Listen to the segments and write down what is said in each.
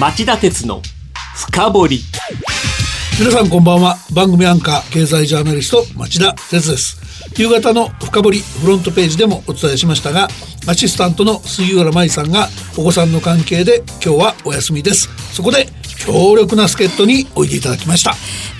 町田鉄の深掘り。皆さんこんばんは。番組アンカー経済ジャーナリスト町田鉄です。夕方の深掘りフロントページでもお伝えしましたがアシスタントの杉浦舞さんがお子さんの関係で今日はお休みです。そこで強力な助っ人においでいただきました。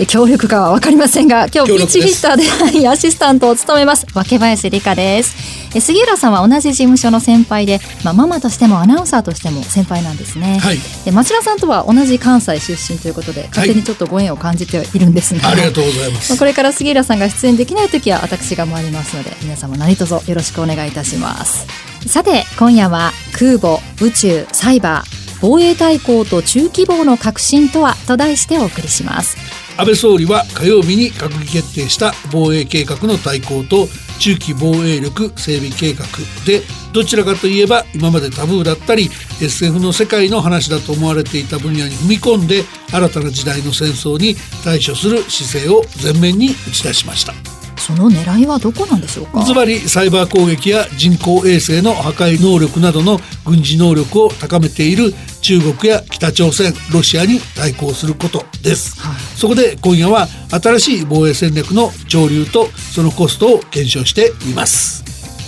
強力かは分かりませんが今日ピッチヒッターではい アシスタントを務めます若林理香です。え杉浦さんは同じ事務所の先輩で、まあ、ママとしてもアナウンサーとしても先輩なんですね、はい、で町田さんとは同じ関西出身ということで勝手にちょっとご縁を感じているんですが、はい、ありがとうございます。これから杉浦さんが出演できない時は私が回りますので皆様何卒よろしくお願いいたします。さて今夜は空母宇宙サイバー防衛大綱と中規模の革新とはと題してお送りします安倍総理は火曜日に閣議決定した防衛計画の大綱と中期防衛力整備計画でどちらかといえば今までタブーだったり SF の世界の話だと思われていた分野に踏み込んで新たな時代の戦争に対処する姿勢を前面に打ち出しました。その狙いはどこなんでしょうか？つまりサイバー攻撃や人工衛星の破壊能力などの軍事能力を高めている中国や北朝鮮ロシアに対抗することです、はい、そこで今夜は新しい防衛戦略の潮流とそのコストを検証してみます。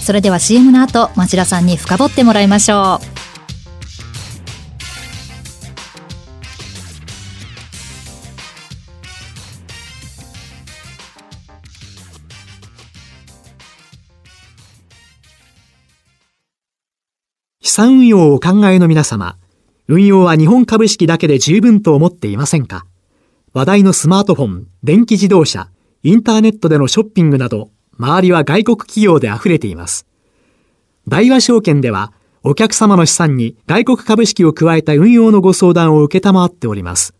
それでは CM の後町田さんに深掘ってもらいましょう。産運用をお考えの皆様、運用は日本株式だけで十分と思っていませんか？話題のスマートフォン、電気自動車、インターネットでのショッピングなど、周りは外国企業で溢れています。大和証券では、お客様の資産に外国株式を加えた運用のご相談を受けたまっております。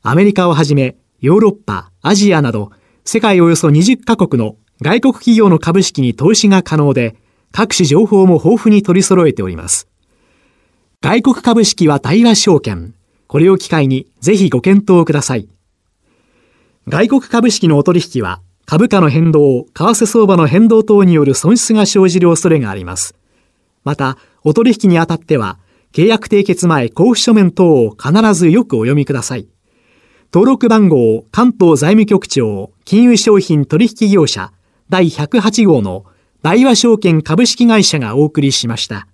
アメリカをはじめ、ヨーロッパ、アジアなど、世界およそ20カ国の外国企業の株式に投資が可能で、各種情報も豊富に取り揃えております。外国株式は対話証券。これを機会にぜひご検討ください。外国株式のお取引は株価の変動、為替相場の変動等による損失が生じる恐れがあります。また、お取引にあたっては、契約締結前交付書面等を必ずよくお読みください。登録番号関東財務局長金融商品取引業者第108号の大和証券株式会社がお送りしました。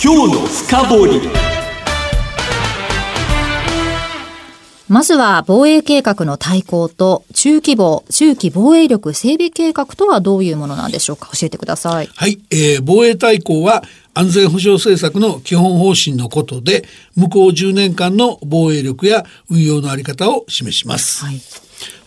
今日の深掘り。まずは防衛計画の対抗と中規模、中期防衛力整備計画とはどういうものなんでしょうか？教えてください。はい、えー、防衛大綱は安全保障政策の基本方針のことで、向こう10年間の防衛力や運用のあり方を示します。はい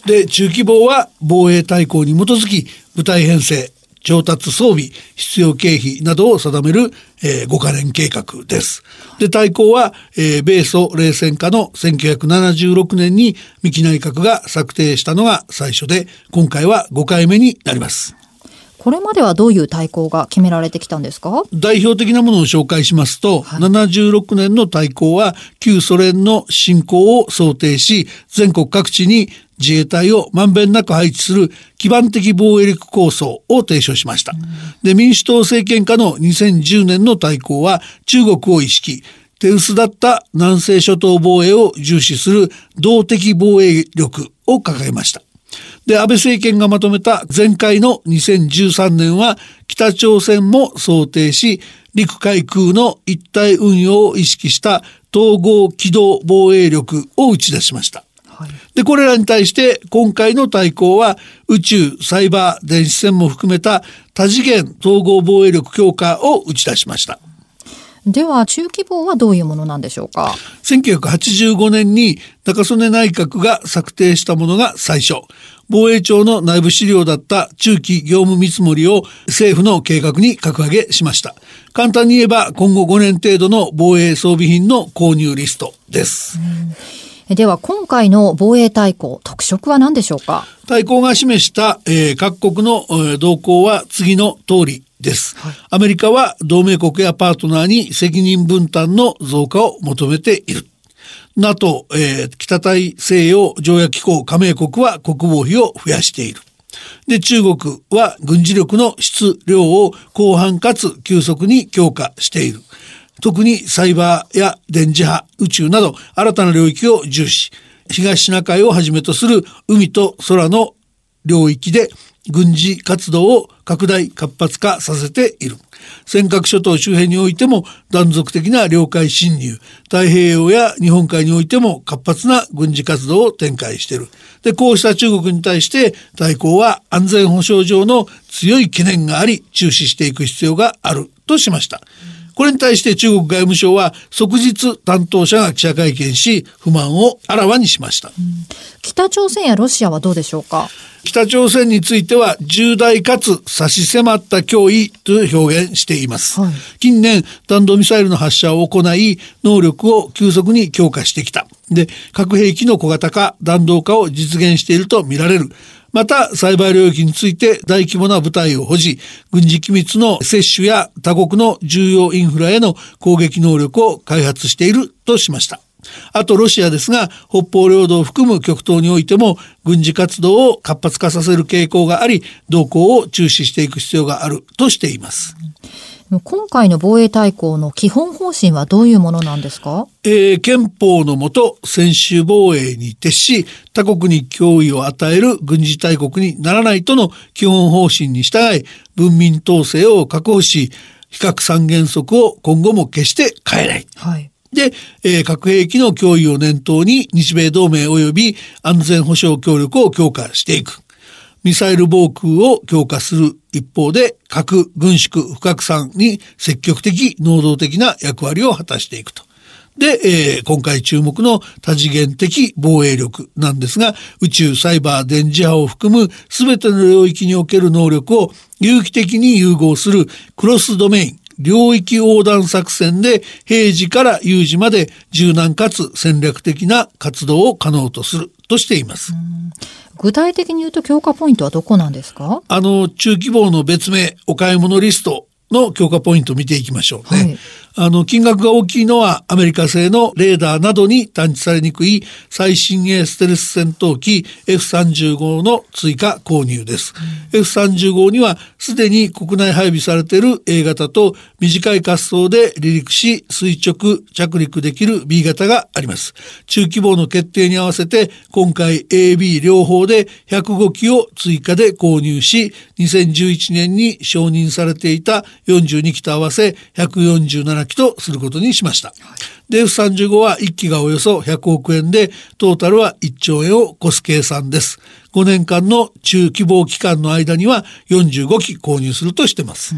で、中規模は防衛大綱に基づき部隊編成、調達装備、必要経費などを定める、えー、5カ年計画です。で、大綱は、えー、米ソ冷戦下の1976年に三木内閣が策定したのが最初で、今回は5回目になります。これまではどういう対抗が決められてきたんですか？代表的なものを紹介しますと、はい、76年の対抗は旧ソ連の侵攻を想定し、全国各地に自衛隊をまんべんなく配置する基盤的防衛力構想を提唱しました。で、民主党政権下の2010年の対抗は中国を意識、手薄だった南西諸島防衛を重視する動的防衛力を掲げました。で、安倍政権がまとめた前回の2013年は北朝鮮も想定し、陸海空の一体運用を意識した統合機動防衛力を打ち出しました。で、これらに対して今回の対抗は宇宙、サイバー、電子戦も含めた多次元統合防衛力強化を打ち出しました。では中規模はどういうものなんでしょうか？1985年に中曽根内閣が策定したものが最初。防衛庁の内部資料だった中期業務見積もりを政府の計画に格上げしました。簡単に言えば今後5年程度の防衛装備品の購入リストです、では今回の防衛大綱特色は何でしょうか？大綱が示した、えー、各国の、えー、動向は次の通りです、はい、アメリカは同盟国やパートナーに責任分担の増加を求めている。NATO、えー、北大西洋条約機構加盟国は国防費を増やしている。で、中国は軍事力の質量を広範かつ急速に強化している。特にサイバーや電磁波、宇宙など新たな領域を重視、東シナ海をはじめとする海と空の領域で軍事活動を拡大活発化させている。尖閣諸島周辺においても断続的な領海侵入、太平洋や日本海においても活発な軍事活動を展開している。で、こうした中国に対して大公は安全保障上の強い懸念があり注視していく必要があるとしました。これに対して中国外務省は即日担当者が記者会見し不満をあらわにしました。北朝鮮やロシアはどうでしょうか？北朝鮮については重大かつ差し迫った脅威と表現しています、はい。近年弾道ミサイルの発射を行い能力を急速に強化してきた。で核兵器の小型化弾道化を実現しているとみられるまた、栽培領域について大規模な部隊を保持、軍事機密の接種や他国の重要インフラへの攻撃能力を開発しているとしました。あとロシアですが北方領土を含む極東においても軍事活動を活発化させる傾向があり動向を注視していく必要があるとしています。今回の防衛大綱の基本方針はどういうものなんですか？えー憲法のもと専守防衛に徹し他国に脅威を与える軍事大国にならないとの基本方針に従い文民統制を確保し非核三原則を今後も決して変えない。はい。で、えー核兵器の脅威を念頭に日米同盟及び安全保障協力を強化していく。ミサイル防空を強化する一方で核軍縮不拡散に積極的能動的な役割を果たしていくと。で、えー今回注目の多次元的防衛力なんですが、宇宙、サイバー、電磁波を含む全ての領域における能力を有機的に融合するクロスドメイン、領域横断作戦で平時から有事まで柔軟かつ戦略的な活動を可能とするとしています。具体的に言うと強化ポイントはどこなんですか？あの、中規模の別名、お買い物リストの強化ポイントを見ていきましょうね。はいあの、金額が大きいのはアメリカ製のレーダーなどに探知されにくい最新鋭ステルス戦闘機 F35 の追加購入です。F35 にはすでに国内配備されている A 型と短い滑走で離陸し垂直着陸できる B 型があります。中規模の決定に合わせて今回 AB 両方で105機を追加で購入し2011年に承認されていた42機と合わせ147機とすることにしました。で F35 は1機がおよそ100億円でトータルは1兆円を超す計算です。5年間の中規模期間の間には45機購入するとしてます。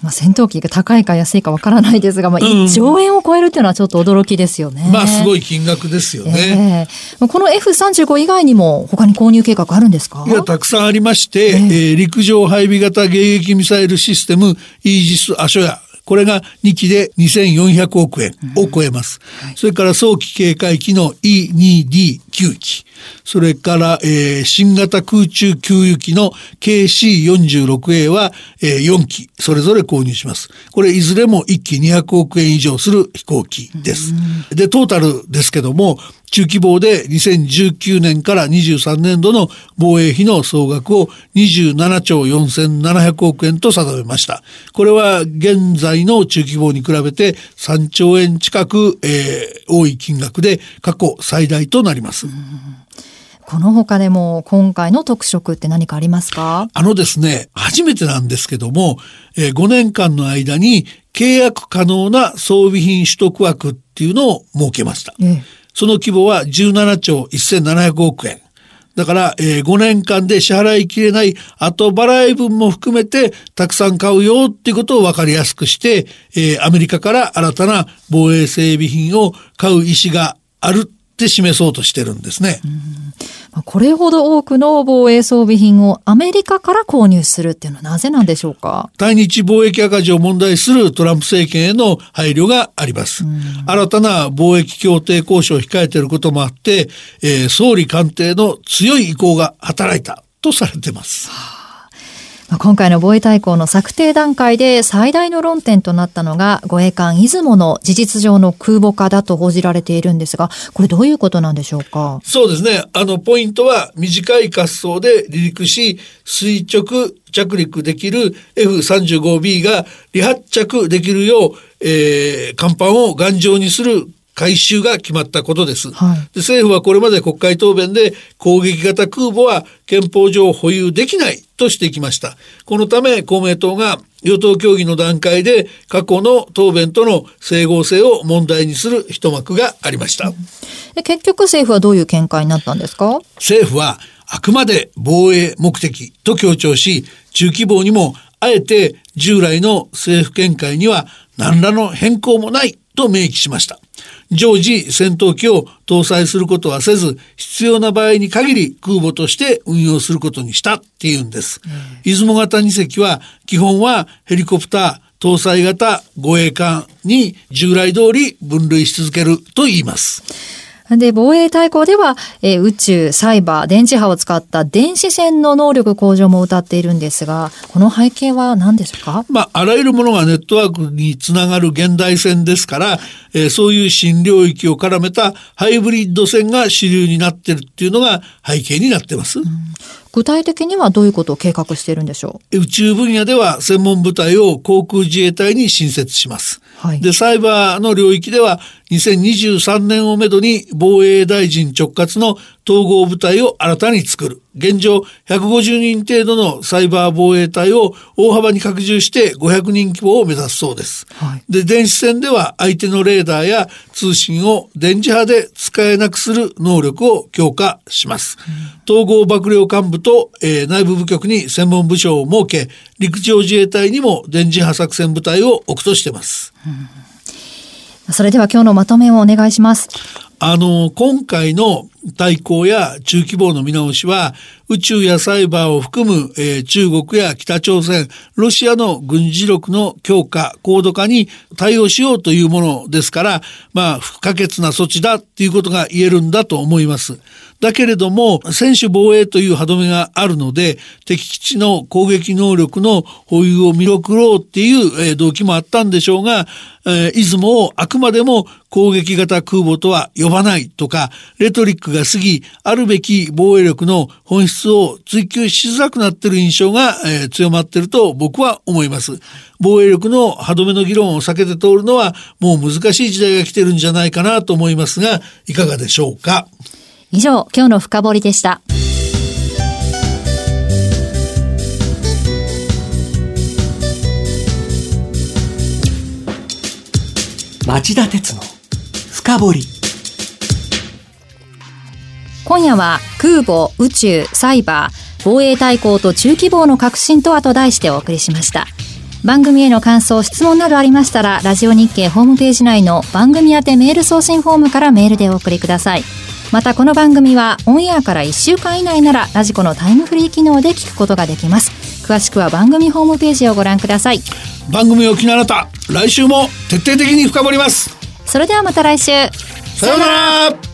まあ、戦闘機が高いか安いかわからないですが、まあ、1兆円を超えるっていうのはちょっと驚きですよね。まあすごい金額ですよね。ええこの F35 以外にも他に購入計画あるんですか？いや、たくさんありまして、えー陸上配備型迎撃ミサイルシステム、イージス・アショヤ。これが2機で2400億円を超えます。それから早期警戒機の E2D9 機。それから、えー新型空中給油機の KC46A は、えー4機それぞれ購入します。これいずれも1機200億円以上する飛行機です。で、トータルですけども、中規模で2019年から23年度の防衛費の総額を27兆4700億円と定めました。これは現在の中規模に比べて3兆円近く、えー多い金額で過去最大となります。この他でも今回の特色って何かありますか？あのですね、初めてなんですけども、えー5年間の間に契約可能な装備品取得枠っていうのを設けました。ええその規模は17兆1700億円。だから、えー5年間で支払いきれない後払い分も含めてたくさん買うよっていうことを分かりやすくして、えーアメリカから新たな防衛整備品を買う意思があるって示そうとしてるんですね。うんこれほど多くの防衛装備品をアメリカから購入するっていうのはなぜなんでしょうか？対日貿易赤字を問題するトランプ政権への配慮があります。新たな貿易協定交渉を控えていることもあって、えー総理官邸の強い意向が働いたとされています。まあ、今回の防衛大綱の策定段階で最大の論点となったのが護衛艦出雲の事実上の空母化だと報じられているんですが、これどういうことなんでしょうか？そうですね。あの、ポイントは短い滑走で離陸し、垂直着陸できる F35B が離発着できるよう、えー、甲板を頑丈にする回収が決まったことです、はい、で政府はこれまで国会答弁で攻撃型空母は憲法上保有できないとしてきました。このため公明党が与党協議の段階で過去の答弁との整合性を問題にする一幕がありました、うん、結局政府はどういう見解になったんですか？政府はあくまで防衛目的と強調し中規模にもあえて従来の政府見解には何らの変更もないと明記しました常時戦闘機を搭載することはせず、必要な場合に限り空母として運用することにしたっていうんです。出雲型2隻は基本はヘリコプター、搭載型護衛艦に従来通り分類し続けると言います。で、防衛大綱では、えー、宇宙、サイバー、電磁波を使った電子戦の能力向上も謳っているんですが、この背景は何でしょうか？まあ、あらゆるものがネットワークにつながる現代戦ですから、えー、そういう新領域を絡めたハイブリッド戦が主流になってるっていうのが背景になってます。うん具体的にはどういうことを計画しているんでしょう？宇宙分野では専門部隊を航空自衛隊に新設します。はい、で、サイバーの領域では2023年をめどに防衛大臣直轄の統合部隊を新たに作る。現状150人程度のサイバー防衛隊を大幅に拡充して500人規模を目指すそうです。はい、で、電子戦では相手のレーダーや通信を電磁波で使えなくする能力を強化します。うん、統合幕僚幹部と、えー、内部部局に専門部署を設け、陸上自衛隊にも電磁波作戦部隊を置くとしてます。うん、それでは今日のまとめをお願いします。あの、今回の対抗や中規模の見直しは、宇宙やサイバーを含む、えー、中国や北朝鮮、ロシアの軍事力の強化、高度化に対応しようというものですから、まあ、不可欠な措置だということが言えるんだと思います。だけれども、専守防衛という歯止めがあるので、敵基地の攻撃能力の保有を見送ろうっていう、動機もあったんでしょうが、えー、出雲をあくまでも攻撃型空母とは呼ばないとか、レトリックが過ぎ、あるべき防衛力の本質を追求しづらくなっている印象が、え、強まっていると僕は思います。防衛力の歯止めの議論を避けて通るのはもう難しい時代が来てるんじゃないかなと思いますが、いかがでしょうか？以上、今日の深掘りでした。町田鉄の深掘り。今夜は空母宇宙サイバー防衛大綱と中規模の革新とはと題してお送りしました。番組への感想質問などありましたらラジオ日経ホームページ内の番組宛てメール送信フォームからメールでお送りくださいまたこの番組はオンエアから1週間以内ならラジコのタイムフリー機能で聞くことができます。詳しくは番組ホームページをご覧ください。番組を機のあなた来週も徹底的に深掘ります。それではまた来週。さようなら